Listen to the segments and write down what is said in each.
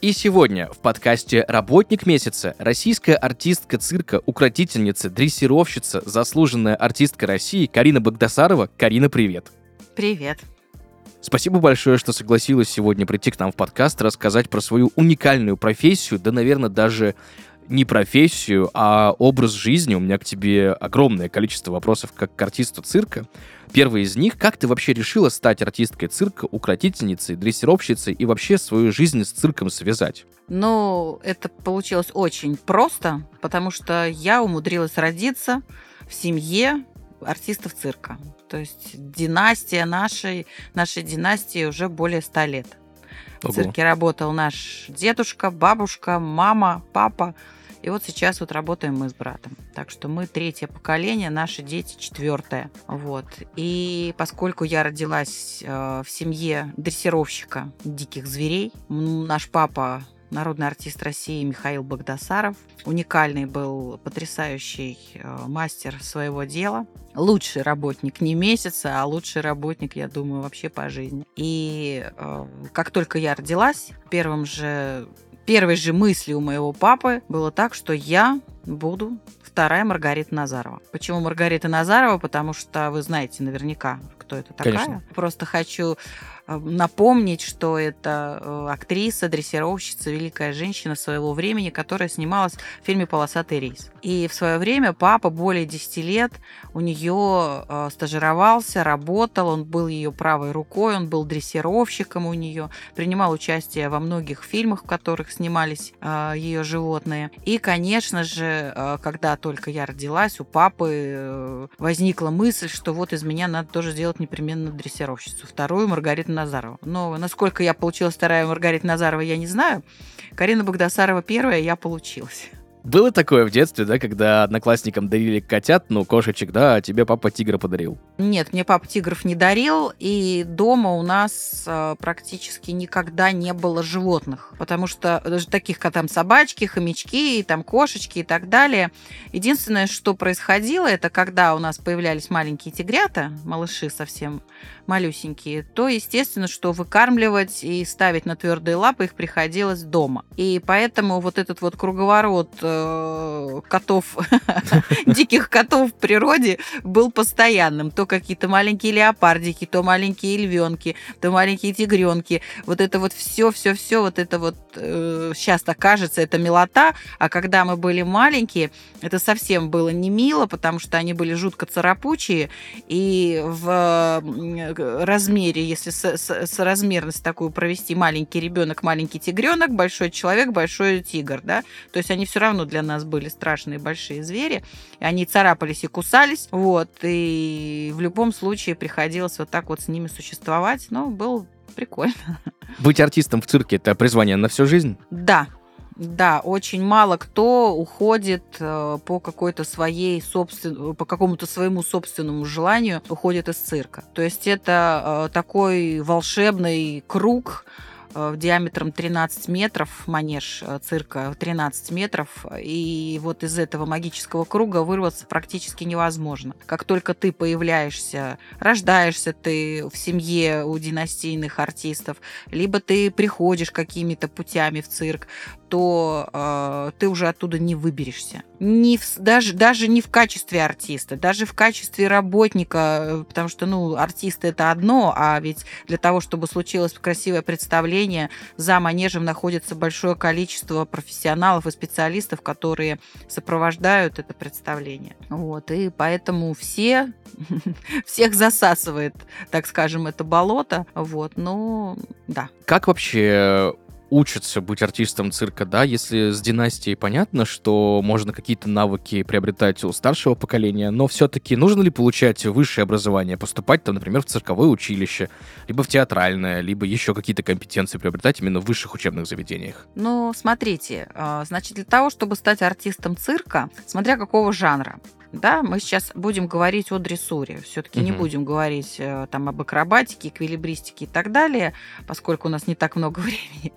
и сегодня в подкасте «Работник месяца» российская артистка цирка, укротительница, дрессировщица, заслуженная артистка России Карина Багдасарова. Карина, привет! Привет. Спасибо большое, что согласилась сегодня прийти к нам в подкаст, рассказать про свою уникальную профессию, да, наверное, даже не профессию, а образ жизни. У меня к тебе огромное количество вопросов как к артисту цирка. Первый из них, как ты вообще решила стать артисткой цирка, укротительницей, дрессировщицей и вообще свою жизнь с цирком связать? Ну, это получилось очень просто, потому что я умудрилась родиться в семье артистов цирка. То есть династия нашей, нашей династии уже более ста лет. В цирке работал наш дедушка, бабушка, мама, папа. И вот сейчас вот работаем мы с братом. Так что мы третье поколение, наши дети четвертое. Вот. И поскольку я родилась э, в семье дрессировщика диких зверей, наш папа народный артист России Михаил Багдасаров. Уникальный был, потрясающий э, мастер своего дела. Лучший работник не месяца, а лучший работник, я думаю, вообще по жизни. И э, как только я родилась, первым же первой же мыслью у моего папы было так, что я буду вторая Маргарита Назарова. Почему Маргарита Назарова? Потому что вы знаете наверняка, кто это такая. Конечно. Просто хочу э, напомнить, что это э, актриса, дрессировщица, великая женщина своего времени, которая снималась в фильме «Полосатый рейс». И в свое время папа более 10 лет у нее э, стажировался, работал, он был ее правой рукой, он был дрессировщиком у нее, принимал участие во многих фильмах, в которых снимались ее животные. И, конечно же, когда только я родилась, у папы возникла мысль, что вот из меня надо тоже сделать непременно дрессировщицу, вторую Маргариту Назарову. Но насколько я получилась вторая Маргарита Назарова, я не знаю. Карина Багдасарова первая, я получилась. Было такое в детстве, да, когда одноклассникам дарили котят, ну, кошечек, да, а тебе папа тигра подарил? Нет, мне папа тигров не дарил, и дома у нас э, практически никогда не было животных, потому что даже таких, как там собачки, хомячки, и там кошечки и так далее. Единственное, что происходило, это когда у нас появлялись маленькие тигрята, малыши совсем малюсенькие, то, естественно, что выкармливать и ставить на твердые лапы их приходилось дома. И поэтому вот этот вот круговорот э, котов, диких котов в природе был постоянным. То какие-то маленькие леопардики, то маленькие львенки, то маленькие тигренки. Вот это вот все, все, все, вот это вот э, сейчас-то кажется, это милота, а когда мы были маленькие, это совсем было не мило, потому что они были жутко царапучие, и в размере, если со- со- соразмерность такую провести, маленький ребенок, маленький тигренок, большой человек, большой тигр, да, то есть они все равно для нас были страшные большие звери, и они царапались и кусались, вот, и в любом случае приходилось вот так вот с ними существовать, но было прикольно. Быть артистом в цирке — это призвание на всю жизнь? Да, да, очень мало кто уходит э, по какой-то своей собствен... по какому-то своему собственному желанию уходит из цирка. То есть это э, такой волшебный круг э, диаметром 13 метров, манеж цирка 13 метров, и вот из этого магического круга вырваться практически невозможно. Как только ты появляешься, рождаешься ты в семье у династийных артистов, либо ты приходишь какими-то путями в цирк, то э, ты уже оттуда не выберешься. Не в, даже, даже не в качестве артиста, даже в качестве работника, э, потому что, ну, артист это одно, а ведь для того, чтобы случилось красивое представление, за манежем находится большое количество профессионалов и специалистов, которые сопровождают это представление. Вот, и поэтому все, всех засасывает, так скажем, это болото. Вот, ну, да. Как вообще учатся быть артистом цирка, да, если с династией понятно, что можно какие-то навыки приобретать у старшего поколения, но все-таки нужно ли получать высшее образование, поступать там, например, в цирковое училище, либо в театральное, либо еще какие-то компетенции приобретать именно в высших учебных заведениях? Ну, смотрите, а, значит, для того, чтобы стать артистом цирка, смотря какого жанра, да, мы сейчас будем говорить о дрессуре. Все-таки не Мгм. будем говорить э, там об акробатике, эквилибристике и так далее, поскольку у нас не так много времени.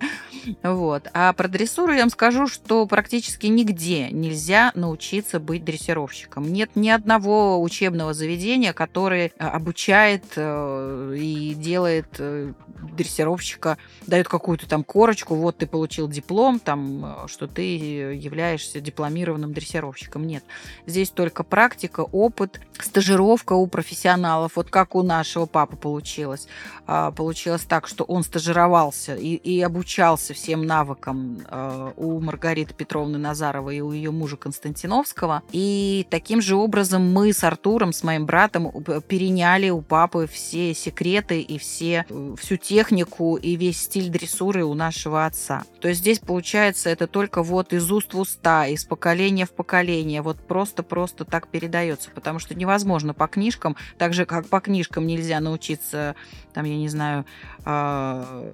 Вот. А про дрессуру я вам скажу, что практически нигде нельзя научиться быть дрессировщиком. Нет ни одного учебного заведения, которое э, обучает э, и делает э, дрессировщика, дает какую-то там корочку, вот ты получил диплом, там, что ты являешься дипломированным дрессировщиком. Нет. Здесь только практика, опыт, стажировка у профессионалов. Вот как у нашего папы получилось. А, Получилось так, что он стажировался и, и обучался всем навыкам а, у Маргариты Петровны Назаровой и у ее мужа Константиновского. И таким же образом мы с Артуром, с моим братом, у- переняли у папы все секреты и все, э, всю технику и весь стиль дрессуры у нашего отца. То есть здесь получается это только вот из уст в уста, из поколения в поколение, вот просто-просто так передается, потому что невозможно по книжкам, так же как по книжкам нельзя научиться, там, я не знаю, а,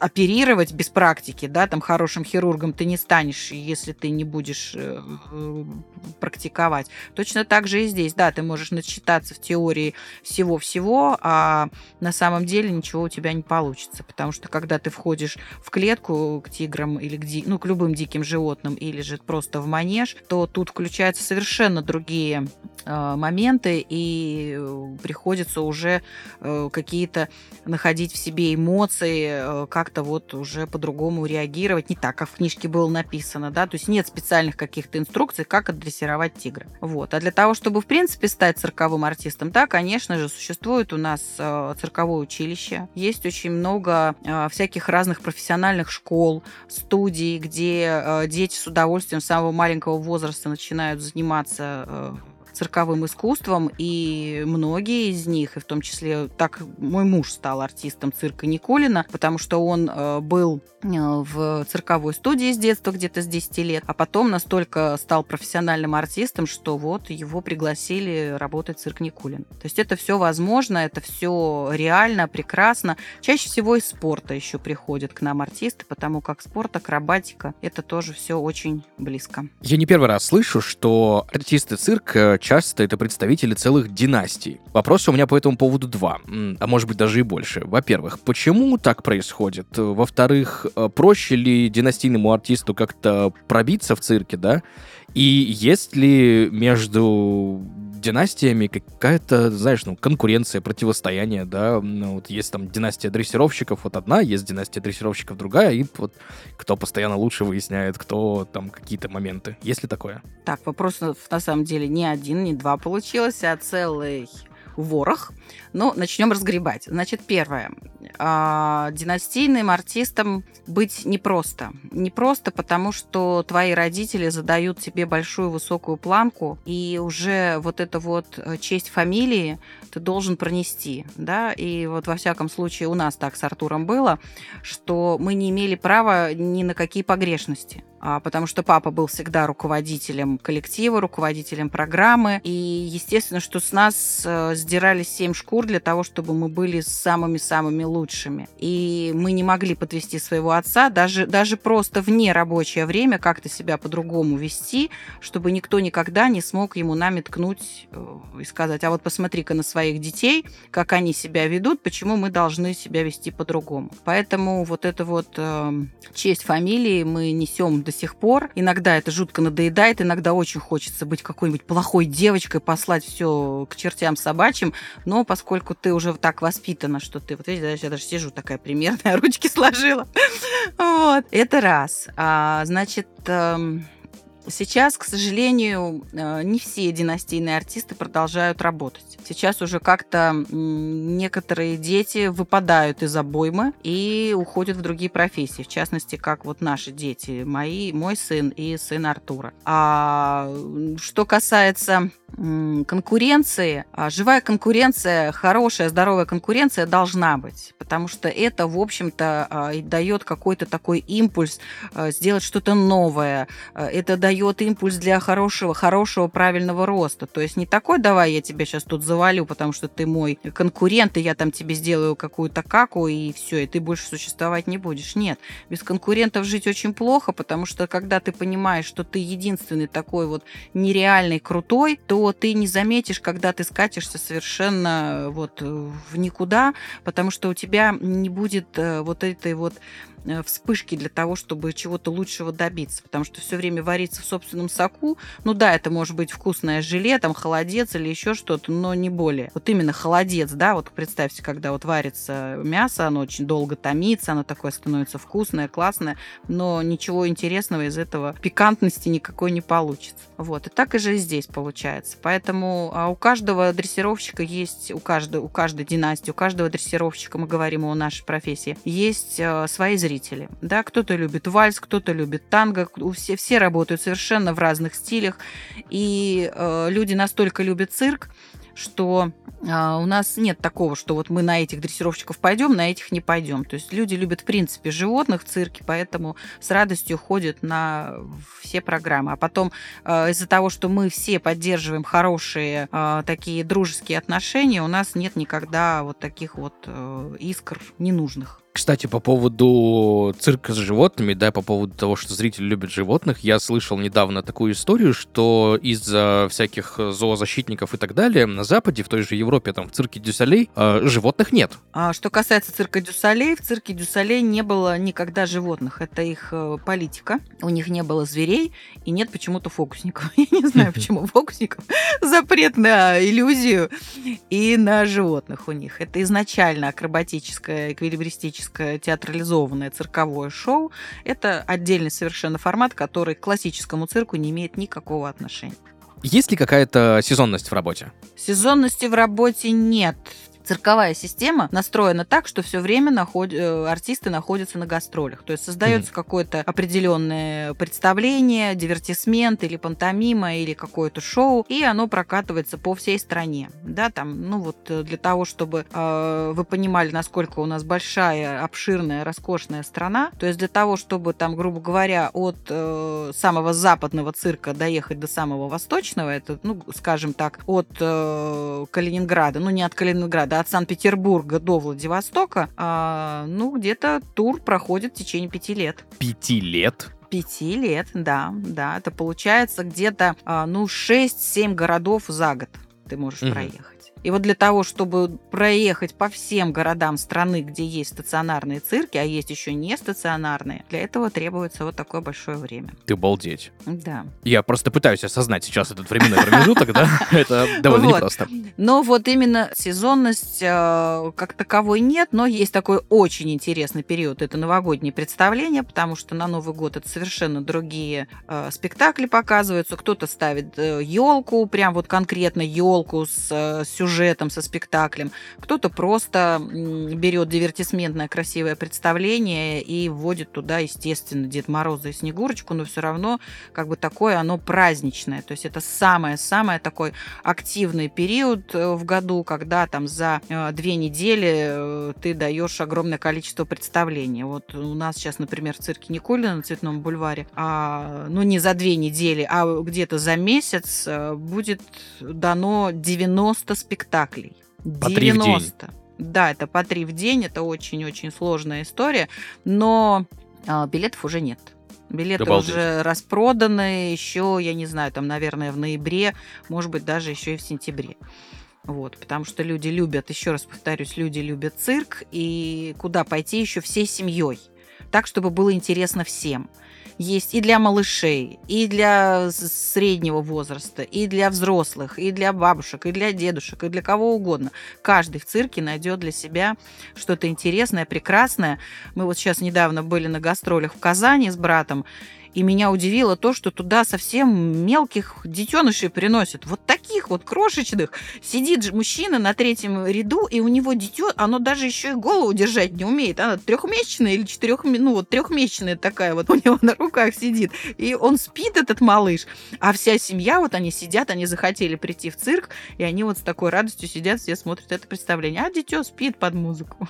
оперировать без практики, да, там хорошим хирургом ты не станешь, если ты не будешь э, э, практиковать. Точно так же и здесь, да, ты можешь начитаться в теории всего-всего, а на самом деле ничего у тебя не получится, потому что когда ты входишь в клетку к тиграм или к, ди- ну, к любым диким животным, или же просто в манеж, то тут включаются совершенно другие э, моменты, и э, приходится уже э, какие-то находить в себе эмоции, э, как-то вот уже по-другому реагировать, не так, как в книжке было написано, да, то есть нет специальных каких-то инструкций, как отдрессировать тигра. Вот. А для того, чтобы, в принципе, стать цирковым артистом, да, конечно же, существует у нас э, цирковое училище, есть очень много э, всяких разных профессиональных школ, студий, где дети с удовольствием с самого маленького возраста начинают заниматься цирковым искусством, и многие из них, и в том числе так мой муж стал артистом цирка Никулина, потому что он э, был э, в цирковой студии с детства, где-то с 10 лет, а потом настолько стал профессиональным артистом, что вот его пригласили работать в цирк Никулин. То есть это все возможно, это все реально, прекрасно. Чаще всего из спорта еще приходят к нам артисты, потому как спорт, акробатика, это тоже все очень близко. Я не первый раз слышу, что артисты цирка часто это представители целых династий. Вопросы у меня по этому поводу два, а может быть даже и больше. Во-первых, почему так происходит? Во-вторых, э, проще ли династийному артисту как-то пробиться в цирке, да? И есть ли между династиями какая-то, знаешь, ну, конкуренция, противостояние, да, ну, вот есть там династия дрессировщиков, вот одна, есть династия дрессировщиков другая, и вот кто постоянно лучше выясняет, кто там какие-то моменты. Есть ли такое? Так, вопросов на самом деле не один, не два получилось, а целый ворох. Ну, начнем разгребать. Значит, первое. А, династийным артистом быть непросто. Непросто, потому что твои родители задают тебе большую высокую планку, и уже вот эта вот э, честь фамилии ты должен пронести, да, и вот во всяком случае у нас так с Артуром было, что мы не имели права ни на какие погрешности потому что папа был всегда руководителем коллектива, руководителем программы, и естественно, что с нас э, сдирали семь шкур для того, чтобы мы были самыми-самыми лучшими. И мы не могли подвести своего отца даже, даже просто вне рабочее время как-то себя по-другому вести, чтобы никто никогда не смог ему нами ткнуть э, и сказать, а вот посмотри-ка на своих детей, как они себя ведут, почему мы должны себя вести по-другому. Поэтому вот это вот э, честь фамилии мы несем до сих пор. Иногда это жутко надоедает, иногда очень хочется быть какой-нибудь плохой девочкой, послать все к чертям собачьим, но поскольку ты уже так воспитана, что ты, вот видишь, я даже сижу такая примерная, ручки сложила. Вот, это раз. А, значит, эм, Сейчас, к сожалению, э, не все династийные артисты продолжают работать. Сейчас уже как-то некоторые дети выпадают из обоймы и уходят в другие профессии. В частности, как вот наши дети, мои, мой сын и сын Артура. А что касается конкуренции, а живая конкуренция, хорошая, здоровая конкуренция должна быть, потому что это, в общем-то, а, дает какой-то такой импульс а, сделать что-то новое. Это дает импульс для хорошего, хорошего, правильного роста. То есть не такой, давай я тебя сейчас тут завалю, потому что ты мой конкурент, и я там тебе сделаю какую-то каку, и все, и ты больше существовать не будешь. Нет, без конкурентов жить очень плохо, потому что когда ты понимаешь, что ты единственный такой вот нереальный крутой, то ты не заметишь, когда ты скатишься совершенно э, вот в никуда, потому что у тебя не будет э, вот этой вот вспышки для того, чтобы чего-то лучшего добиться, потому что все время вариться в собственном соку, ну да, это может быть вкусное желе, там холодец или еще что-то, но не более. Вот именно холодец, да, вот представьте, когда вот варится мясо, оно очень долго томится, оно такое становится вкусное, классное, но ничего интересного из этого пикантности никакой не получится. Вот, и так и же здесь получается. Поэтому а у каждого дрессировщика есть, у каждой, у каждой династии, у каждого дрессировщика, мы говорим о нашей профессии, есть э, свои зрители. Да, кто-то любит вальс, кто-то любит танго, все, все работают совершенно в разных стилях. И э, люди настолько любят цирк, что а, у нас нет такого, что вот мы на этих дрессировщиков пойдем, на этих не пойдем. То есть люди любят в принципе животных в цирке, поэтому с радостью ходят на все программы. А потом а, из-за того, что мы все поддерживаем хорошие а, такие дружеские отношения, у нас нет никогда вот таких вот э, искр ненужных. Кстати, по поводу цирка с животными, да, по поводу того, что зрители любят животных, я слышал недавно такую историю, что из-за всяких зоозащитников и так далее на Западе, в той же Европе, там, в цирке du Soleil, э, животных нет. А что касается цирка du Soleil, в цирке du Soleil не было никогда животных. Это их э, политика. У них не было зверей и нет почему-то фокусников. Я не знаю, почему фокусников. Запрет на иллюзию и на животных у них. Это изначально акробатическое, эквилибристическое классическое театрализованное цирковое шоу. Это отдельный совершенно формат, который к классическому цирку не имеет никакого отношения. Есть ли какая-то сезонность в работе? Сезонности в работе нет цирковая система настроена так, что все время наход... Э, артисты находятся на гастролях. То есть создается mm-hmm. какое-то определенное представление, дивертисмент или пантомима или какое-то шоу, и оно прокатывается по всей стране. Да, там, ну вот э, для того, чтобы э, вы понимали, насколько у нас большая, обширная, роскошная страна, то есть для того, чтобы там, грубо говоря, от э, самого западного цирка доехать до самого восточного, это, ну, скажем так, от э, Калининграда, ну не от Калининграда, от Санкт-Петербурга до Владивостока, а, ну, где-то тур проходит в течение пяти лет. Пяти лет? Пяти лет, да, да. Это получается где-то, а, ну, 6-7 городов за год ты можешь угу. проехать. И вот для того, чтобы проехать по всем городам страны, где есть стационарные цирки, а есть еще не стационарные, для этого требуется вот такое большое время. Ты балдеть. Да. Я просто пытаюсь осознать сейчас этот временной промежуток, да? Это довольно непросто. Но вот именно сезонность э, как таковой нет, но есть такой очень интересный период. Это новогодние представления, потому что на Новый год это совершенно другие э, спектакли показываются. Кто-то ставит елку, э, прям вот конкретно елку с сюжетом сюжетом, со спектаклем. Кто-то просто берет дивертисментное красивое представление и вводит туда, естественно, Дед Мороза и Снегурочку, но все равно как бы такое оно праздничное. То есть это самое-самое такой активный период э, в году, когда там за э, две недели э, ты даешь огромное количество представлений. Вот у нас сейчас, например, в цирке Никулина на Цветном бульваре, а, ну не за две недели, а где-то за месяц будет дано 90 спектаклей спектаклей. По 90. 3 в день. Да, это по три в день, это очень-очень сложная история, но а, билетов уже нет. Билеты Обалдеть. уже распроданы еще, я не знаю, там, наверное, в ноябре, может быть, даже еще и в сентябре. Вот, потому что люди любят, еще раз повторюсь, люди любят цирк, и куда пойти еще всей семьей, так, чтобы было интересно всем есть и для малышей, и для среднего возраста, и для взрослых, и для бабушек, и для дедушек, и для кого угодно. Каждый в цирке найдет для себя что-то интересное, прекрасное. Мы вот сейчас недавно были на гастролях в Казани с братом, И меня удивило то, что туда совсем мелких детенышей приносят. Вот таких вот крошечных. Сидит же мужчина на третьем ряду, и у него дитё, оно даже еще и голову держать не умеет. Она трехмесячная или четырех, ну вот трехмесячная такая вот у него на руках сидит. И он спит, этот малыш. А вся семья, вот они сидят, они захотели прийти в цирк, и они вот с такой радостью сидят, все смотрят это представление. А дитё спит под музыку.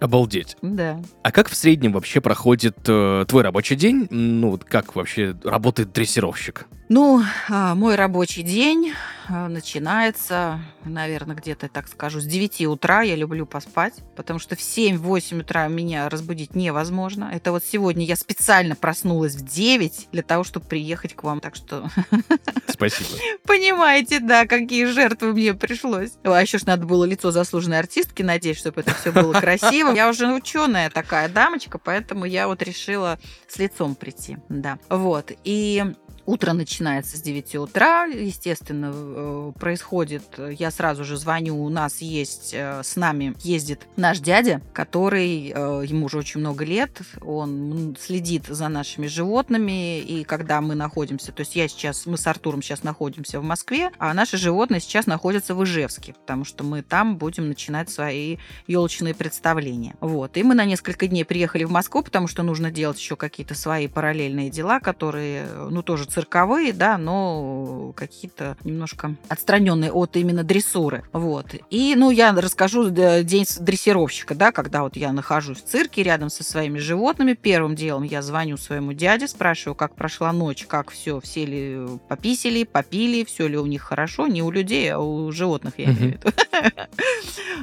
Обалдеть. Да. А как в среднем вообще проходит э, твой рабочий день? Ну, вот как вообще работает дрессировщик? Ну, а, мой рабочий день а, начинается, наверное, где-то, так скажу, с 9 утра. Я люблю поспать, потому что в 7-8 утра меня разбудить невозможно. Это вот сегодня я специально проснулась в 9 для того, чтобы приехать к вам. Так что Спасибо. понимаете, да, какие жертвы мне пришлось. А еще ж надо было лицо заслуженной артистки надеть, чтобы это все было красиво. Я уже ученая такая дамочка, поэтому я вот решила с лицом прийти. Да. Вот. И Утро начинается с 9 утра, естественно, э, происходит, я сразу же звоню, у нас есть, э, с нами ездит наш дядя, который, э, ему уже очень много лет, он следит за нашими животными, и когда мы находимся, то есть я сейчас, мы с Артуром сейчас находимся в Москве, а наши животные сейчас находятся в Ижевске, потому что мы там будем начинать свои елочные представления. Вот, и мы на несколько дней приехали в Москву, потому что нужно делать еще какие-то свои параллельные дела, которые, ну, тоже цирковые, да, но какие-то немножко отстраненные от именно дрессуры. Вот. И, ну, я расскажу день дрессировщика, да, когда вот я нахожусь в цирке рядом со своими животными. Первым делом я звоню своему дяде, спрашиваю, как прошла ночь, как все, все ли пописали, попили, все ли у них хорошо, не у людей, а у животных, я имею в виду.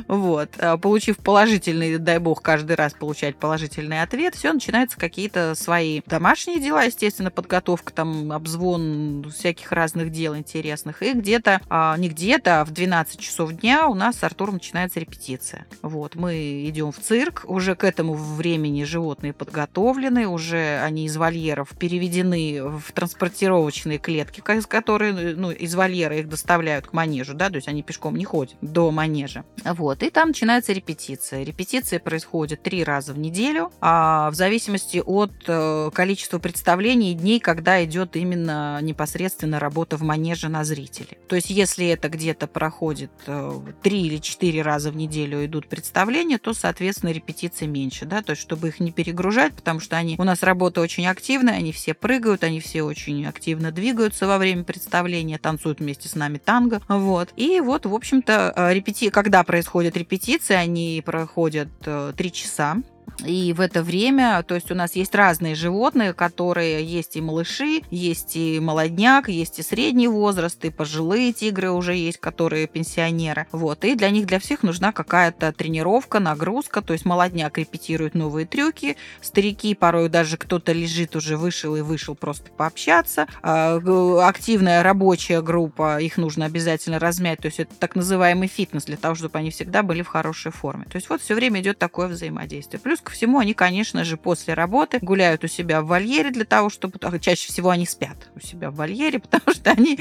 Вот. А получив положительный, дай бог, каждый раз получать положительный ответ, все, начинаются какие-то свои домашние дела, естественно, подготовка, там, обзвон всяких разных дел интересных. И где-то, а, не где-то, а в 12 часов дня у нас с Артуром начинается репетиция. Вот. Мы идем в цирк, уже к этому времени животные подготовлены, уже они из вольеров переведены в транспортировочные клетки, которые, ну, из вольера их доставляют к манежу, да, то есть они пешком не ходят до манежа. Вот. И там начинается репетиция. Репетиция происходит три раза в неделю, а в зависимости от э, количества представлений и дней, когда идет именно непосредственно работа в манеже на зрителе. То есть, если это где-то проходит э, три или четыре раза в неделю идут представления, то, соответственно, репетиции меньше, да, то есть, чтобы их не перегружать, потому что они, у нас работа очень активная, они все прыгают, они все очень активно двигаются во время представления, танцуют вместе с нами танго, вот. И вот, в общем-то, э, репети... когда происходят репетиции, они проходят э, три часа, и в это время, то есть у нас есть разные животные, которые есть и малыши, есть и молодняк, есть и средний возраст, и пожилые тигры уже есть, которые пенсионеры. Вот. И для них, для всех нужна какая-то тренировка, нагрузка. То есть молодняк репетирует новые трюки, старики порой даже кто-то лежит уже вышел и вышел просто пообщаться. А, активная рабочая группа, их нужно обязательно размять. То есть это так называемый фитнес для того, чтобы они всегда были в хорошей форме. То есть вот все время идет такое взаимодействие. Плюс ко всему, они, конечно же, после работы гуляют у себя в вольере для того, чтобы... Чаще всего они спят у себя в вольере, потому что они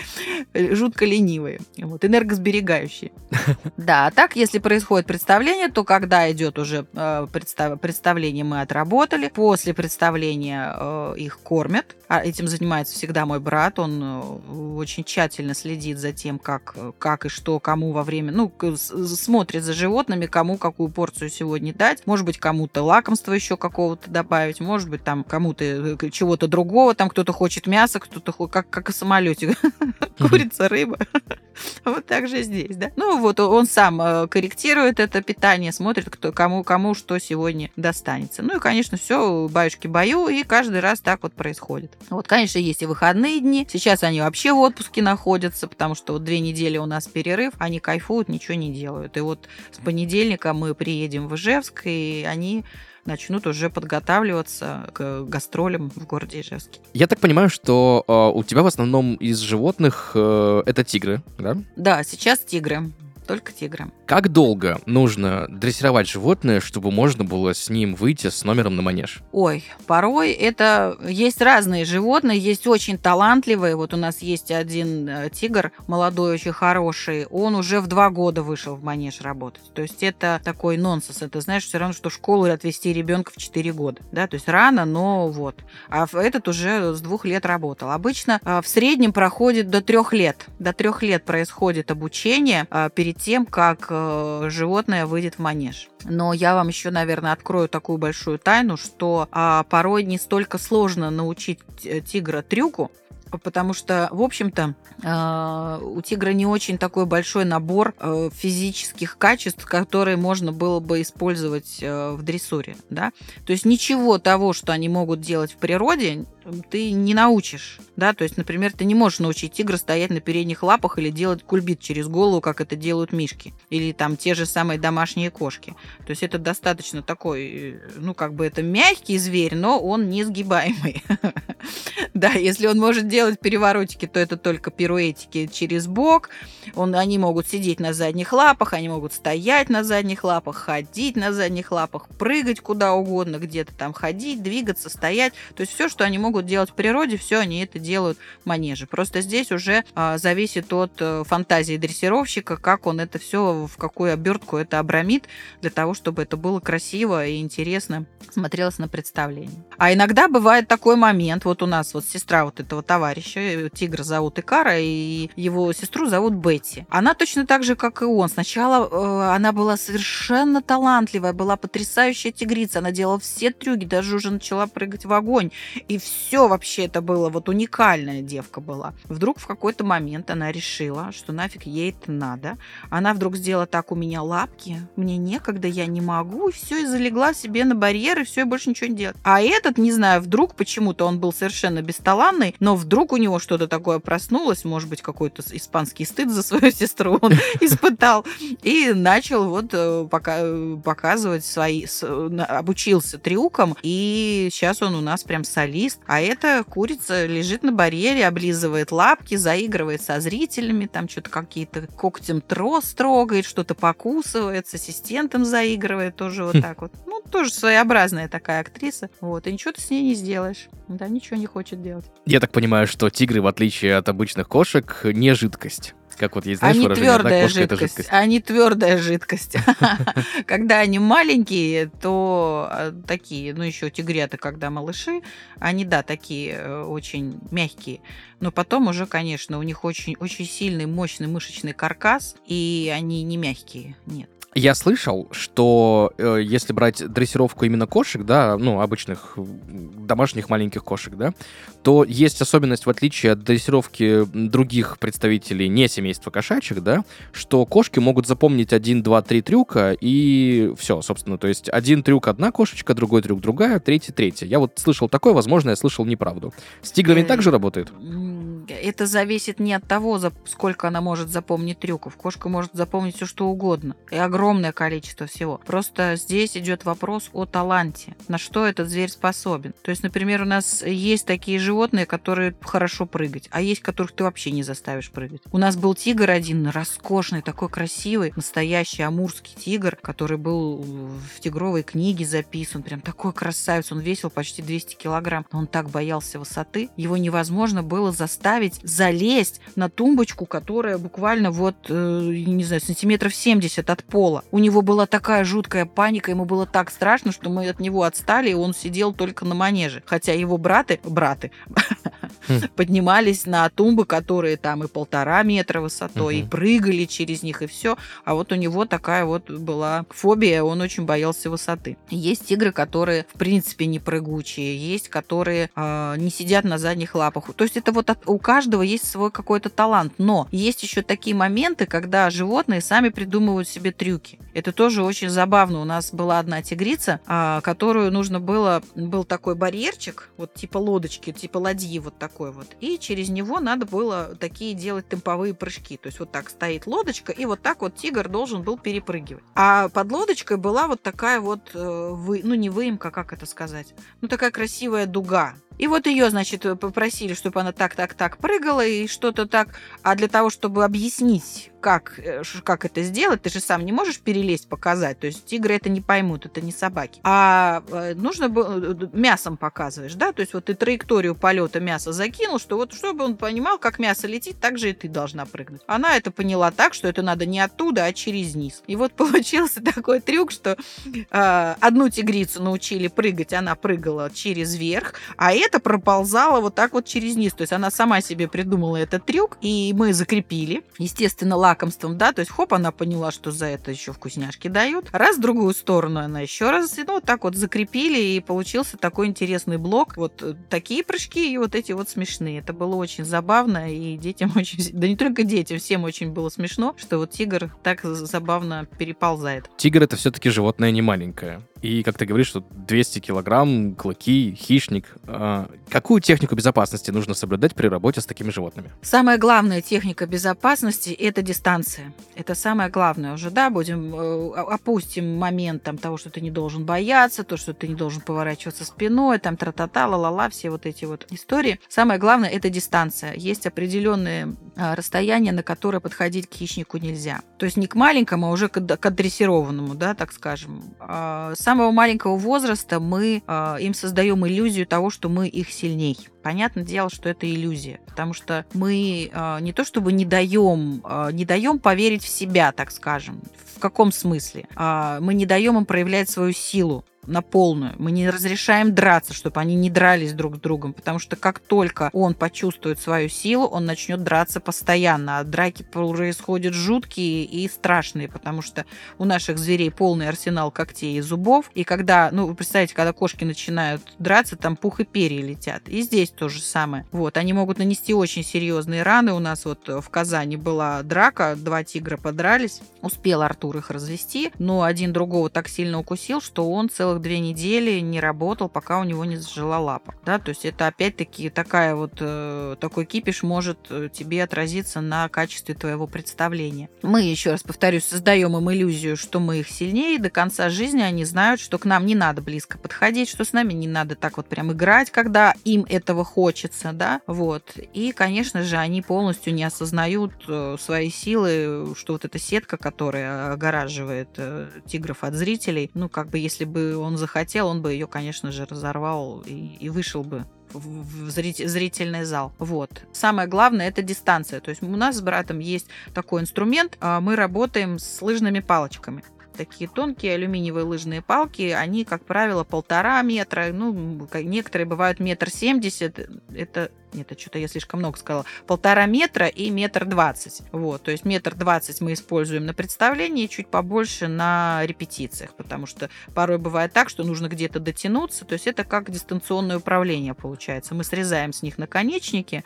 э, жутко ленивые, вот, энергосберегающие. Да, а так, если происходит представление, то когда идет уже э, представление, мы отработали. После представления э, их кормят. А этим занимается всегда мой брат. Он очень тщательно следит за тем, как, как и что, кому во время... Ну, смотрит за животными, кому какую порцию сегодня дать. Может быть, кому-то лакомства еще какого-то добавить, может быть, там кому-то э, чего-то другого, там кто-то хочет мясо, кто-то как, как в самолете, курица, рыба. Вот так же здесь, да? Ну вот он сам э, корректирует это питание, смотрит, кто, кому, кому что сегодня достанется. Ну и, конечно, все баюшки-баю, и каждый раз так вот происходит. Вот, конечно, есть и выходные дни. Сейчас они вообще в отпуске находятся, потому что вот две недели у нас перерыв, они кайфуют, ничего не делают. И вот с понедельника мы приедем в Ижевск, и они начнут уже подготавливаться к гастролям в городе Ижевске. Я так понимаю, что э, у тебя в основном из животных э, это тигры, да? Да, сейчас тигры. Только тигры. Как долго нужно дрессировать животное, чтобы можно было с ним выйти с номером на манеж? Ой, порой это есть разные животные, есть очень талантливые. Вот у нас есть один э, тигр, молодой, очень хороший. Он уже в два года вышел в манеж работать. То есть это такой нонсенс. Это знаешь, все равно, что в школу отвезти ребенка в 4 года. Да? То есть рано, но вот. А этот уже с двух лет работал. Обычно э, в среднем проходит до трех лет. До трех лет происходит обучение э, перед тем, как животное выйдет в манеж. Но я вам еще, наверное, открою такую большую тайну, что а, порой не столько сложно научить э, тигра трюку, потому что, в общем-то, а, у тигра не очень такой большой набор э, физических качеств, которые можно было бы использовать э, в дрессуре. Да? То есть ничего того, что они могут делать в природе, ты не научишь. Да? То есть, например, ты не можешь научить тигра стоять на передних лапах или делать кульбит через голову, как это делают мишки. Или там те же самые домашние кошки. То есть это достаточно такой, ну, как бы это мягкий зверь, но он не сгибаемый. Да, если он может делать переворотики, то это только пируэтики через бок. Он, они могут сидеть на задних лапах, они могут стоять на задних лапах, ходить на задних лапах, прыгать куда угодно, где-то там ходить, двигаться, стоять. То есть все, что они могут делать в природе, все они это делают в манеже. Просто здесь уже а, зависит от а, фантазии дрессировщика, как он это все, в какую обертку это обрамит, для того, чтобы это было красиво и интересно смотрелось на представлении. А иногда бывает такой момент, вот у нас вот сестра вот этого товарища, э, тигра зовут Икара, и его сестру зовут Бетти. Она точно так же, как и он. Сначала э, она была совершенно талантливая, была потрясающая тигрица, она делала все трюки, даже уже начала прыгать в огонь. И все вообще это было, вот уникальная девка была. Вдруг в какой-то момент она решила, что нафиг ей это надо. Она вдруг сделала так, у меня лапки, мне некогда, я не могу, и все, и залегла себе на барьер, и все, и больше ничего не делает. А этот, не знаю, вдруг почему-то он был совершенно бесталанный, но вдруг у него что-то такое проснулось, может быть, какой-то испанский стыд за свою сестру он испытал, и начал вот э, показывать свои, обучился трюкам, и сейчас он у нас прям солист, а эта курица лежит на барьере, облизывает лапки, заигрывает со зрителями, там что-то какие-то когтем трос трогает, что-то покусывает, с ассистентом заигрывает тоже вот так вот. Ну, тоже своеобразная такая актриса. Вот, и ничего ты с ней не сделаешь. Да, ничего не хочет делать. Я так понимаю, что тигры, в отличие от обычных кошек, не жидкость. Как вот есть, знаешь, они твердая жидкость. жидкость. Они твердая жидкость. Когда они маленькие, то а, такие, ну еще тигрята, когда малыши, они, да, такие э, очень мягкие. Но потом уже, конечно, у них очень, очень сильный, мощный мышечный каркас, и они не мягкие, нет. Я слышал, что э, если брать дрессировку именно кошек, да, ну, обычных домашних маленьких кошек, да, то есть особенность, в отличие от дрессировки других представителей не семейства кошачьих, да, что кошки могут запомнить один, два, три трюка, и все, собственно, то есть один трюк одна кошечка, другой трюк другая, третий третья. Я вот слышал такое, возможно, я слышал неправду. С тиграми э, так же работает? Это зависит не от того, сколько она может запомнить трюков. Кошка может запомнить все, что угодно. И огромное количество всего. Просто здесь идет вопрос о таланте, на что этот зверь способен. То есть, например, у нас есть такие животные, которые хорошо прыгать, а есть, которых ты вообще не заставишь прыгать. У нас был тигр один, роскошный, такой красивый, настоящий амурский тигр, который был в тигровой книге записан, прям такой красавец, он весил почти 200 килограмм, но он так боялся высоты, его невозможно было заставить залезть на тумбочку, которая буквально вот, э, не знаю, сантиметров 70 от пола. У него была такая жуткая паника, ему было так страшно, что мы от него отстали, и он сидел только на манеже. Хотя его браты, браты, поднимались на тумбы, которые там и полтора метра высотой, и прыгали через них, и все. А вот у него такая вот была фобия, он очень боялся высоты. Есть тигры, которые, в принципе, не прыгучие, есть, которые э, не сидят на задних лапах. То есть это вот от, у каждого есть свой какой-то талант. Но есть еще такие моменты, когда животные сами придумывают себе трюки. Это тоже очень забавно. У нас была одна тигрица, а, которую нужно было... Был такой барьерчик, вот типа лодочки, типа ладьи вот такой вот. И через него надо было такие делать темповые прыжки. То есть вот так стоит лодочка, и вот так вот тигр должен был перепрыгивать. А под лодочкой была вот такая вот, э, вы, ну не выемка, как это сказать, ну такая красивая дуга. И вот ее, значит, попросили, чтобы она так-так-так прыгала и что-то так. А для того, чтобы объяснить, как, э, как это сделать, ты же сам не можешь перелезть, показать. То есть тигры это не поймут, это не собаки. А э, нужно было э, мясом показываешь, да? То есть вот ты траекторию полета мяса закинул, что вот чтобы он понимал, как мясо летит, так же и ты должна прыгнуть. Она это поняла так, что это надо не оттуда, а через низ. И вот получился такой трюк, что э, одну тигрицу научили прыгать, она прыгала через верх, а это проползало вот так вот через низ. То есть она сама себе придумала этот трюк, и мы закрепили. Естественно, лакомством, да, то есть хоп, она поняла, что за это еще вкусняшки дают. Раз в другую сторону она еще раз, ну, вот так вот закрепили, и получился такой интересный блок. Вот э, такие прыжки и вот эти вот смешные. Это было очень забавно, и детям очень, да не только детям, всем очень было смешно, что вот тигр так забавно переползает. Тигр это все-таки животное не маленькое. И, как ты говоришь, что 200 килограмм, клыки, хищник. А, какую технику безопасности нужно соблюдать при работе с такими животными? Самая главная техника безопасности – это дистанция. Это самое главное уже, да, будем, э, опустим момент там, того, что ты не должен бояться, то, что ты не должен поворачиваться спиной, там, тра-та-та, ла-ла-ла, все вот эти вот истории. Самое главное – это дистанция. Есть определенные а, расстояния, на которые подходить к хищнику нельзя. То есть не к маленькому, а уже к, дрессированному, да, так скажем. А, самого маленького возраста мы э, им создаем иллюзию того, что мы их сильней. Понятное дело, что это иллюзия, потому что мы э, не то чтобы не даем, э, не даем поверить в себя, так скажем. В каком смысле? Э, мы не даем им проявлять свою силу на полную. Мы не разрешаем драться, чтобы они не дрались друг с другом, потому что как только он почувствует свою силу, он начнет драться постоянно. А драки происходят жуткие и страшные, потому что у наших зверей полный арсенал когтей и зубов. И когда, ну, вы представляете, когда кошки начинают драться, там пух и перья летят. И здесь то же самое. Вот, они могут нанести очень серьезные раны. У нас вот в Казани была драка, два тигра подрались. Успел Артур их развести, но один другого так сильно укусил, что он целый целых две недели не работал, пока у него не зажила лапа. Да, то есть это опять-таки такая вот, э, такой кипиш может э, тебе отразиться на качестве твоего представления. Мы, еще раз повторюсь, создаем им иллюзию, что мы их сильнее, и до конца жизни они знают, что к нам не надо близко подходить, что с нами не надо так вот прям играть, когда им этого хочется, да, вот. И, конечно же, они полностью не осознают э, свои силы, что вот эта сетка, которая огораживает тигров от зрителей, ну, как бы если бы он захотел, он бы ее, конечно же, разорвал и, и вышел бы в зрительный зал. Вот. Самое главное это дистанция. То есть у нас с братом есть такой инструмент. А, мы работаем с лыжными палочками такие тонкие алюминиевые лыжные палки, они, как правило, полтора метра, ну, некоторые бывают метр семьдесят, это нет, это что-то я слишком много сказала, полтора метра и метр двадцать. Вот, то есть метр двадцать мы используем на представлении, чуть побольше на репетициях, потому что порой бывает так, что нужно где-то дотянуться, то есть это как дистанционное управление получается. Мы срезаем с них наконечники,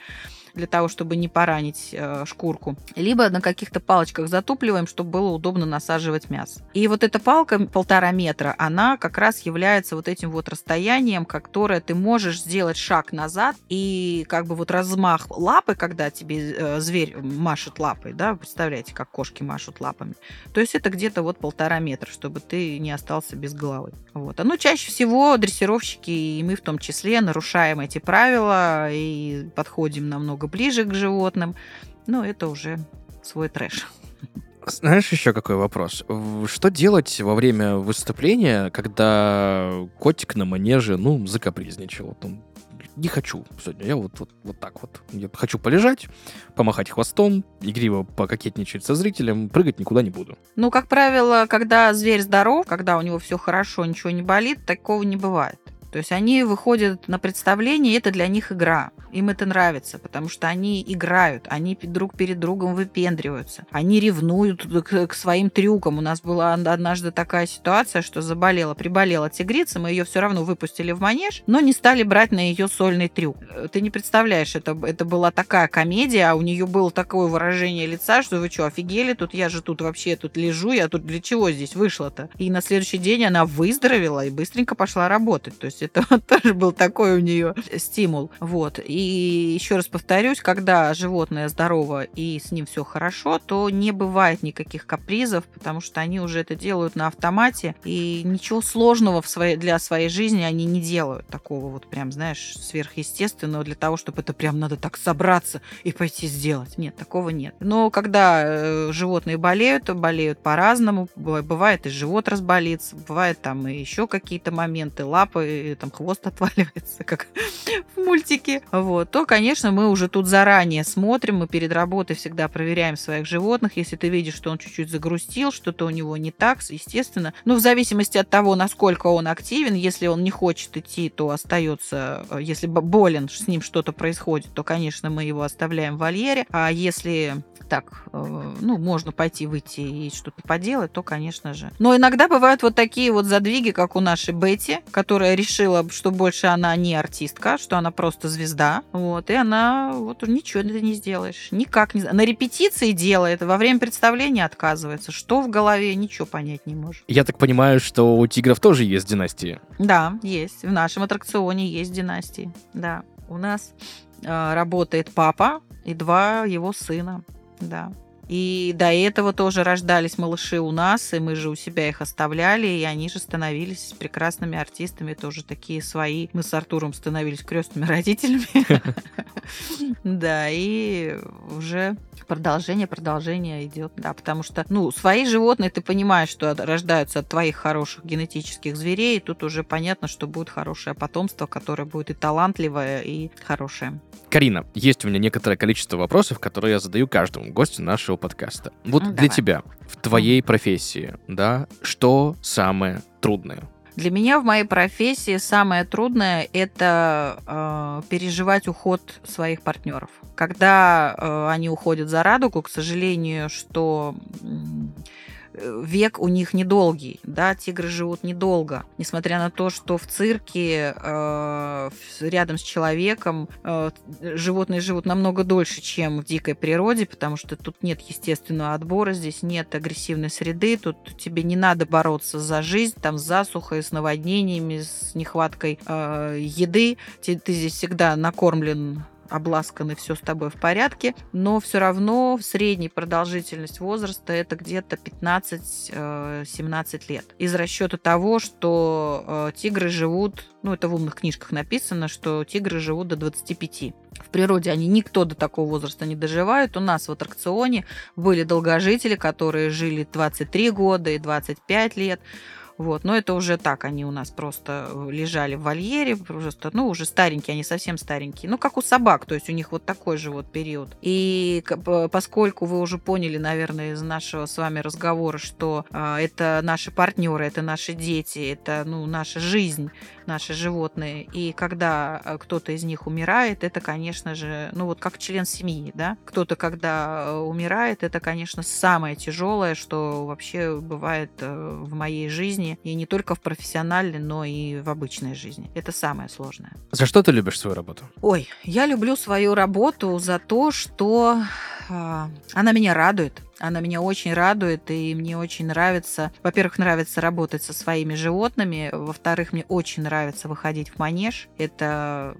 для того, чтобы не поранить э, шкурку. Либо на каких-то палочках затупливаем, чтобы было удобно насаживать мясо. И вот эта палка полтора метра, она как раз является вот этим вот расстоянием, которое ты можешь сделать шаг назад и как бы вот размах лапы, когда тебе э, зверь машет лапой, да, представляете, как кошки машут лапами. То есть это где-то вот полтора метра, чтобы ты не остался без головы. Вот. А ну, чаще всего дрессировщики, и мы в том числе, нарушаем эти правила и подходим намного ближе к животным. Но это уже свой трэш. Знаешь, еще какой вопрос? Что делать во время выступления, когда котик на манеже, ну, закапризничал? Вот он не хочу сегодня. Я вот, вот, вот так вот. Я хочу полежать, помахать хвостом, игриво пококетничать со зрителем, прыгать никуда не буду. Ну, как правило, когда зверь здоров, когда у него все хорошо, ничего не болит, такого не бывает. То есть они выходят на представление, и это для них игра. Им это нравится, потому что они играют, они друг перед другом выпендриваются, они ревнуют к, своим трюкам. У нас была однажды такая ситуация, что заболела, приболела тигрица, мы ее все равно выпустили в манеж, но не стали брать на ее сольный трюк. Ты не представляешь, это, это была такая комедия, а у нее было такое выражение лица, что вы что, офигели, тут я же тут вообще тут лежу, я тут для чего здесь вышла-то? И на следующий день она выздоровела и быстренько пошла работать. То есть есть это тоже был такой у нее стимул. Вот. И еще раз повторюсь, когда животное здорово и с ним все хорошо, то не бывает никаких капризов, потому что они уже это делают на автомате, и ничего сложного в своей, для своей жизни они не делают. Такого вот прям, знаешь, сверхъестественного для того, чтобы это прям надо так собраться и пойти сделать. Нет, такого нет. Но когда э, животные болеют, то болеют по-разному. Бывает и живот разболится, бывает там и еще какие-то моменты, лапы, и, там хвост отваливается, как в мультике. Вот. То, конечно, мы уже тут заранее смотрим, мы перед работой всегда проверяем своих животных. Если ты видишь, что он чуть-чуть загрустил, что-то у него не так, естественно. Ну, в зависимости от того, насколько он активен, если он не хочет идти, то остается, э, если болен, с ним что-то происходит, то, конечно, мы его оставляем в вольере. А если так, э, ну, можно пойти, выйти и что-то поделать, то, конечно же. Но иногда бывают вот такие вот задвиги, как у нашей Бетти, которая решила, что больше она не артистка, что она просто звезда. Вот, и она вот ничего это не сделаешь. Никак не На репетиции делает, во время представления отказывается. Что в голове, ничего понять не может. Я так понимаю, что у тигров тоже есть династии. Да, есть. В нашем аттракционе есть династии. Да. У нас э, работает папа и два его сына. Да. И до этого тоже рождались малыши у нас, и мы же у себя их оставляли, и они же становились прекрасными артистами, тоже такие свои. Мы с Артуром становились крестными родителями. Да, и уже продолжение, продолжение идет, да, потому что, ну, свои животные, ты понимаешь, что рождаются от твоих хороших генетических зверей, и тут уже понятно, что будет хорошее потомство, которое будет и талантливое, и хорошее. Карина, есть у меня некоторое количество вопросов, которые я задаю каждому гостю нашего подкаста. Вот ну, для давай. тебя, в твоей профессии, да, что самое трудное? Для меня в моей профессии самое трудное это э, переживать уход своих партнеров. Когда э, они уходят за радугу, к сожалению, что век у них недолгий, да, тигры живут недолго, несмотря на то, что в цирке э, рядом с человеком э, животные живут намного дольше, чем в дикой природе, потому что тут нет естественного отбора, здесь нет агрессивной среды, тут тебе не надо бороться за жизнь, там с засухой, с наводнениями, с нехваткой э, еды, ты, ты здесь всегда накормлен обласкан и все с тобой в порядке, но все равно средняя продолжительность возраста это где-то 15-17 э, лет. Из расчета того, что э, тигры живут, ну это в умных книжках написано, что тигры живут до 25. В природе они никто до такого возраста не доживают. У нас в аттракционе были долгожители, которые жили 23 года и 25 лет. Вот. Но это уже так, они у нас просто э, лежали в вольере, просто, ну, уже старенькие, они совсем старенькие. Ну, как у собак, то есть у них вот такой же вот период. И поскольку вы уже поняли, наверное, из нашего с вами разговора, что э, это наши партнеры, это наши дети, это, ну, наша жизнь, наши животные. И когда э, кто-то из них умирает, это, конечно же, ну, вот как член семьи, да. Кто-то, когда э, умирает, это, конечно, самое тяжелое, что вообще бывает в моей жизни и не только в профессиональной, но и в обычной жизни. Это самое сложное. За что ты любишь свою работу? Ой, я люблю свою работу за то, что э, она меня радует. Она меня очень радует, и мне очень нравится. Во-первых, нравится работать со своими животными. Во-вторых, мне очень нравится выходить в манеж. Это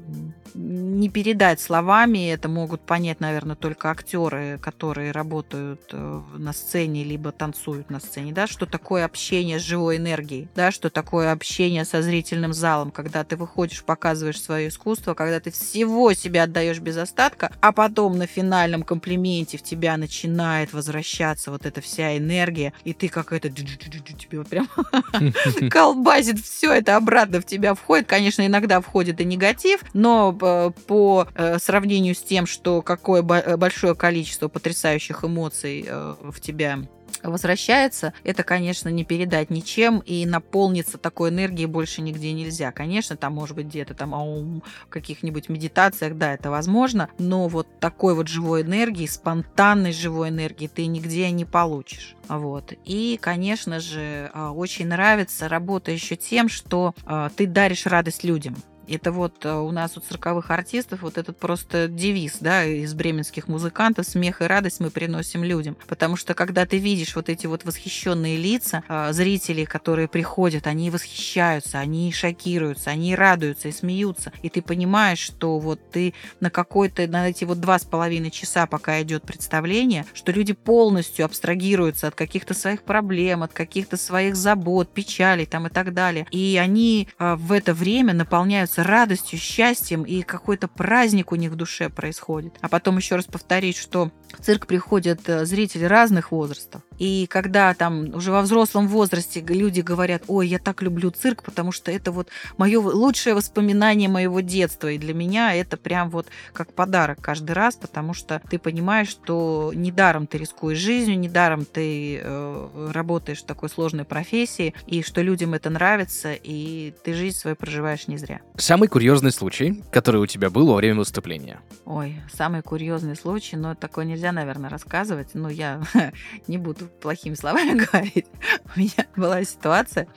не передать словами, это могут понять, наверное, только актеры, которые работают э, на сцене, либо танцуют на сцене, да, что такое общение с живой энергией, да, что такое общение со зрительным залом, когда ты выходишь, показываешь свое искусство, когда ты всего себя отдаешь без остатка, а потом на финальном комплименте в тебя начинает возвращаться вот эта вся энергия, и ты как это тебе прям колбасит все это обратно в тебя входит. Конечно, иногда входит и негатив, но э, по э, сравнению с тем, что какое э, большое количество потрясающих эмоций в тебя возвращается, это, конечно, не передать ничем, и наполниться такой энергией больше нигде нельзя. Конечно, там, может быть, где-то там аум, в каких-нибудь медитациях, да, это возможно, но вот такой вот живой энергии, спонтанной живой энергии ты нигде не получишь. Вот. И, конечно же, а, очень нравится работа еще тем, что а, ты даришь радость людям Это вот э, у нас у цирковых артистов вот этот просто девиз, да, из бременских музыкантов «Смех и радость мы приносим людям». Потому что когда ты видишь вот эти вот восхищенные лица э, зрителей, которые приходят, они восхищаются, они шокируются, они радуются и смеются, и ты понимаешь, что вот ты на какой-то, на эти вот два с половиной часа, пока идет представление, что люди полностью абстрагируются от каких-то своих проблем, от каких-то своих забот, печалей там и так далее. И они э, в это время наполняются наполняются радостью, счастьем, и какой-то праздник у них в душе происходит. А потом еще раз повторить, что в цирк приходят э, зрители разных возрастов. И когда там уже во взрослом возрасте люди говорят, ой, я так люблю цирк, потому что это вот мое лучшее воспоминание моего детства. И для меня это прям вот как подарок каждый раз, потому что ты понимаешь, что недаром ты рискуешь жизнью, недаром ты э, работаешь в такой сложной профессии, и что людям это нравится, и ты жизнь свою проживаешь не зря. Самый курьезный случай, который у тебя был во время выступления? Ой, самый курьезный случай, но такое нельзя, наверное, рассказывать. Ну, я не буду плохими словами говорить. У меня была ситуация,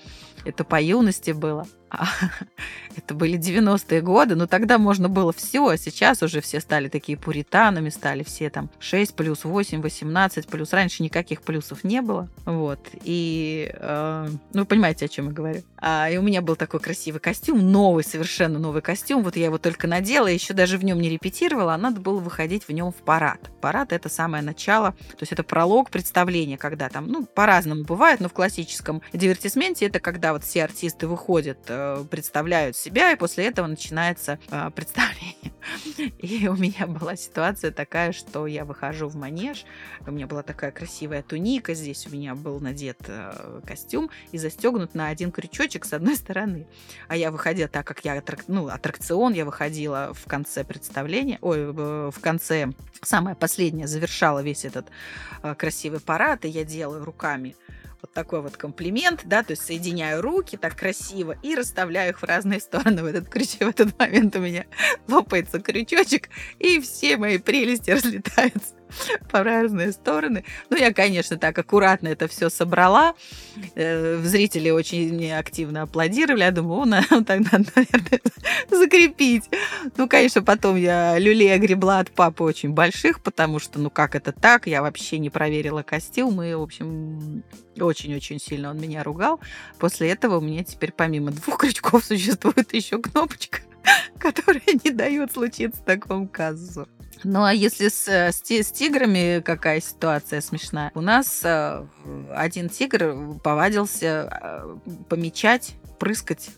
это по юности было. А, это были 90-е годы, но тогда можно было все, а сейчас уже все стали такие пуританами, стали все там 6 плюс, 8, 18 плюс. Раньше никаких плюсов не было. Вот. И, э, ну, вы понимаете, о чем я говорю. А, и у меня был такой красивый костюм, новый, совершенно новый костюм. Вот я его только надела, еще даже в нем не репетировала, а надо было выходить в нем в парад. Парад — это самое начало, то есть это пролог представления, когда там, ну, по-разному бывает, но в классическом дивертисменте это когда вот все артисты выходят э, представляют себя, и после этого начинается э, представление. И у меня была ситуация такая, что я выхожу в манеж, у меня была такая красивая туника, здесь у меня был надет э, костюм и застегнут на один крючочек с одной стороны. А я выходила, так как я аттрак... ну, аттракцион, я выходила в конце представления, ой, в конце, самое последнее, завершала весь этот красивый парад, и я делаю руками вот такой вот комплимент, да, то есть соединяю руки так красиво и расставляю их в разные стороны. В этот, крючок, в этот момент у меня лопается крючочек, и все мои прелести разлетаются по разные стороны. Ну, я, конечно, так аккуратно это все собрала. Э, зрители очень активно аплодировали. Я думаю, ну, так надо, наверное, закрепить. Ну, конечно, потом я люлей огребла от папы очень больших, потому что, ну, как это так? Я вообще не проверила костюм, и, в общем, очень-очень сильно он меня ругал. После этого у меня теперь помимо двух крючков существует еще кнопочка, которая не дает случиться такому казусу. Ну а если с, э, с, с тиграми какая ситуация смешная? У нас э, один тигр повадился э, помечать, прыскать,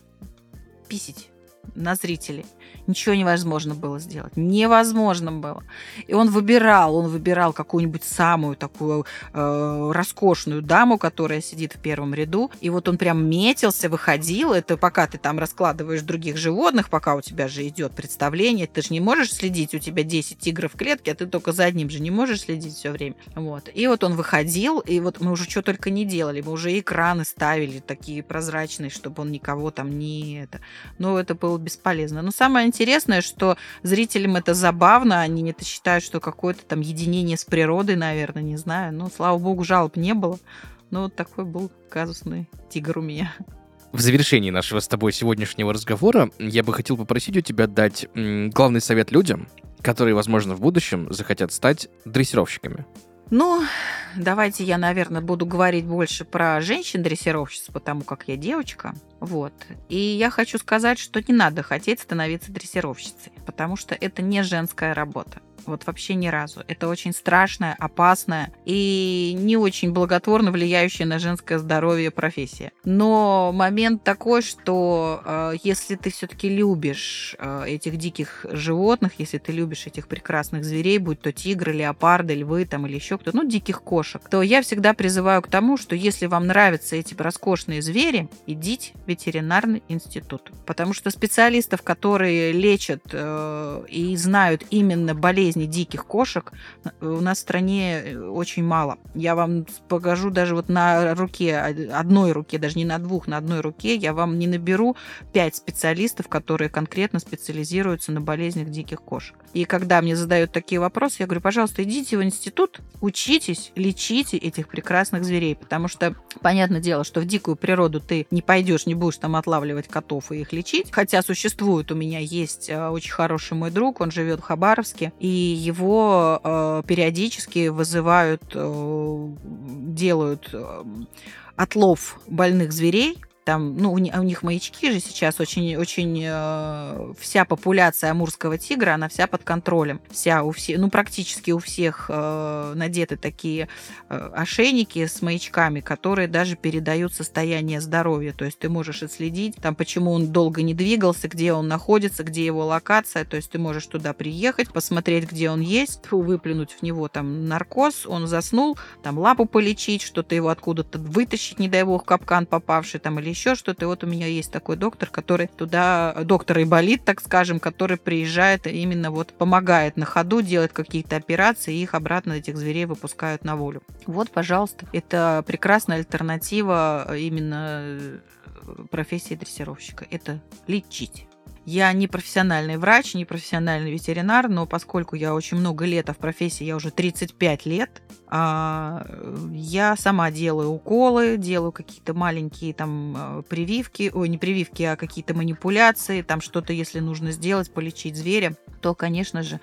писить на зрителей ничего невозможно было сделать. Невозможно было. И он выбирал, он выбирал какую-нибудь самую такую э, роскошную даму, которая сидит в первом ряду. И вот он прям метился, выходил. Это пока ты там раскладываешь других животных, пока у тебя же идет представление. Ты же не можешь следить, у тебя 10 тигров в клетке, а ты только за одним же не можешь следить все время. Вот. И вот он выходил, и вот мы уже что только не делали. Мы уже экраны ставили такие прозрачные, чтобы он никого там не... Это... Но это было бесполезно. Но самое интересное, что зрителям это забавно, они это считают, что какое-то там единение с природой, наверное, не знаю. Ну, слава богу, жалоб не было. Но вот такой был казусный тигр у меня. В завершении нашего с тобой сегодняшнего разговора я бы хотел попросить у тебя дать главный совет людям, которые, возможно, в будущем захотят стать дрессировщиками. Ну, давайте я, наверное, буду говорить больше про женщин-дрессировщиц, потому как я девочка. Вот. И я хочу сказать, что не надо хотеть становиться дрессировщицей, потому что это не женская работа. Вот вообще ни разу. Это очень страшная, опасная и не очень благотворно влияющая на женское здоровье профессия. Но момент такой, что э, если ты все-таки любишь э, этих диких животных, если ты любишь этих прекрасных зверей, будь то тигры, леопарды, львы там или еще кто-то, ну, диких кошек, то я всегда призываю к тому, что если вам нравятся эти роскошные звери, идите в ветеринарный институт. Потому что специалистов, которые лечат э, и знают именно болезни болезни диких кошек у нас в стране э, очень мало. Я вам покажу даже вот на руке, одной руке, даже не на двух, на одной руке, я вам не наберу пять специалистов, которые конкретно специализируются на болезнях диких кошек. И когда мне задают такие вопросы, я говорю, пожалуйста, идите в институт, учитесь, лечите этих прекрасных зверей, потому что, понятное дело, что в дикую природу ты не пойдешь, не будешь там отлавливать котов и их лечить, хотя существует, у меня есть э, очень хороший мой друг, он живет в Хабаровске, и его э, периодически вызывают, э, делают э, отлов больных зверей, там, ну, у, у них маячки же сейчас очень, очень э, вся популяция амурского тигра, она вся под контролем, вся у всех, ну, практически у всех э, надеты такие э, ошейники с маячками, которые даже передают состояние здоровья, то есть ты можешь отследить, там, почему он долго не двигался, где он находится, где его локация, то есть ты можешь туда приехать, посмотреть, где он есть, выплюнуть в него там наркоз, он заснул, там лапу полечить, что-то его откуда-то вытащить, не дай бог, капкан попавший там или еще что-то. Вот у меня есть такой доктор, который туда, доктор и болит, так скажем, который приезжает и именно вот помогает на ходу, делает какие-то операции, и их обратно этих зверей выпускают на волю. Вот, пожалуйста, это прекрасная альтернатива именно э, профессии дрессировщика. Это лечить. Я не профессиональный врач, не профессиональный ветеринар, но поскольку я очень много лет, а в профессии я уже 35 лет, а, я сама делаю уколы, делаю какие-то маленькие там а, прививки, ой, не прививки, а какие-то манипуляции, там что-то, если нужно сделать, полечить зверя, то, конечно же,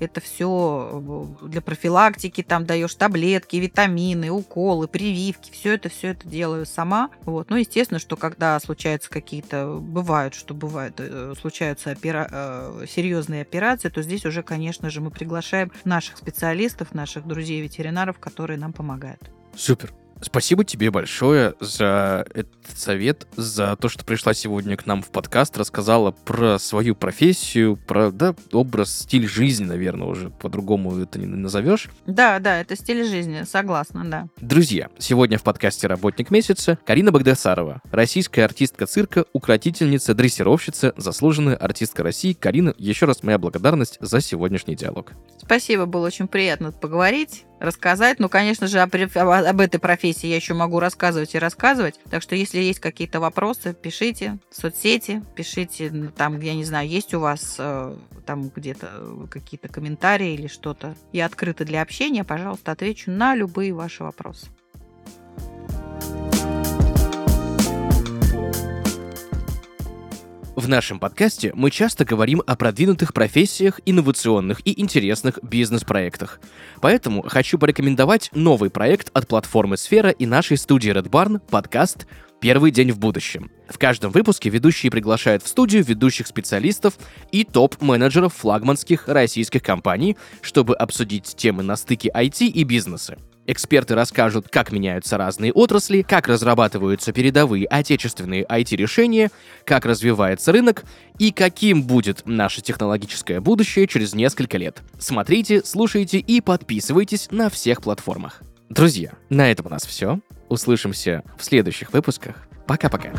это все э, для профилактики, там даешь таблетки, витамины, уколы, прививки, все это, все это делаю сама. Вот. Ну, естественно, что когда случаются какие-то, бывают, что бывает, э, случаются опера... Э, серьезные операции, то здесь уже, конечно же, мы приглашаем наших специалистов, наших друзей-ветеринаров, которые нам помогают. Супер. Спасибо тебе большое за этот совет, за то, что пришла сегодня к нам в подкаст, рассказала про свою профессию, про да, образ, стиль жизни, наверное, уже по-другому это не назовешь. Да, да, это стиль жизни, согласна, да. Друзья, сегодня в подкасте «Работник месяца» Карина Багдасарова, российская артистка цирка, укротительница, дрессировщица, заслуженная артистка России. Карина, еще раз моя благодарность за сегодняшний диалог. Спасибо, было очень приятно поговорить рассказать. Ну, конечно же, об, об этой профессии я еще могу рассказывать и рассказывать. Так что, если есть какие-то вопросы, пишите в соцсети, пишите там, я не знаю, есть у вас э, там где-то какие-то комментарии или что-то. Я открыта для общения, пожалуйста, отвечу на любые ваши вопросы. В нашем подкасте мы часто говорим о продвинутых профессиях, инновационных и интересных бизнес-проектах. Поэтому хочу порекомендовать новый проект от платформы Сфера и нашей студии Red Barn подкаст Первый день в будущем. В каждом выпуске ведущие приглашают в студию ведущих специалистов и топ-менеджеров флагманских российских компаний, чтобы обсудить темы на стыке IT и бизнеса. Эксперты расскажут, как меняются разные отрасли, как разрабатываются передовые отечественные IT-решения, как развивается рынок и каким будет наше технологическое будущее через несколько лет. Смотрите, слушайте и подписывайтесь на всех платформах. Друзья, на этом у нас все. Услышимся в следующих выпусках. Пока-пока.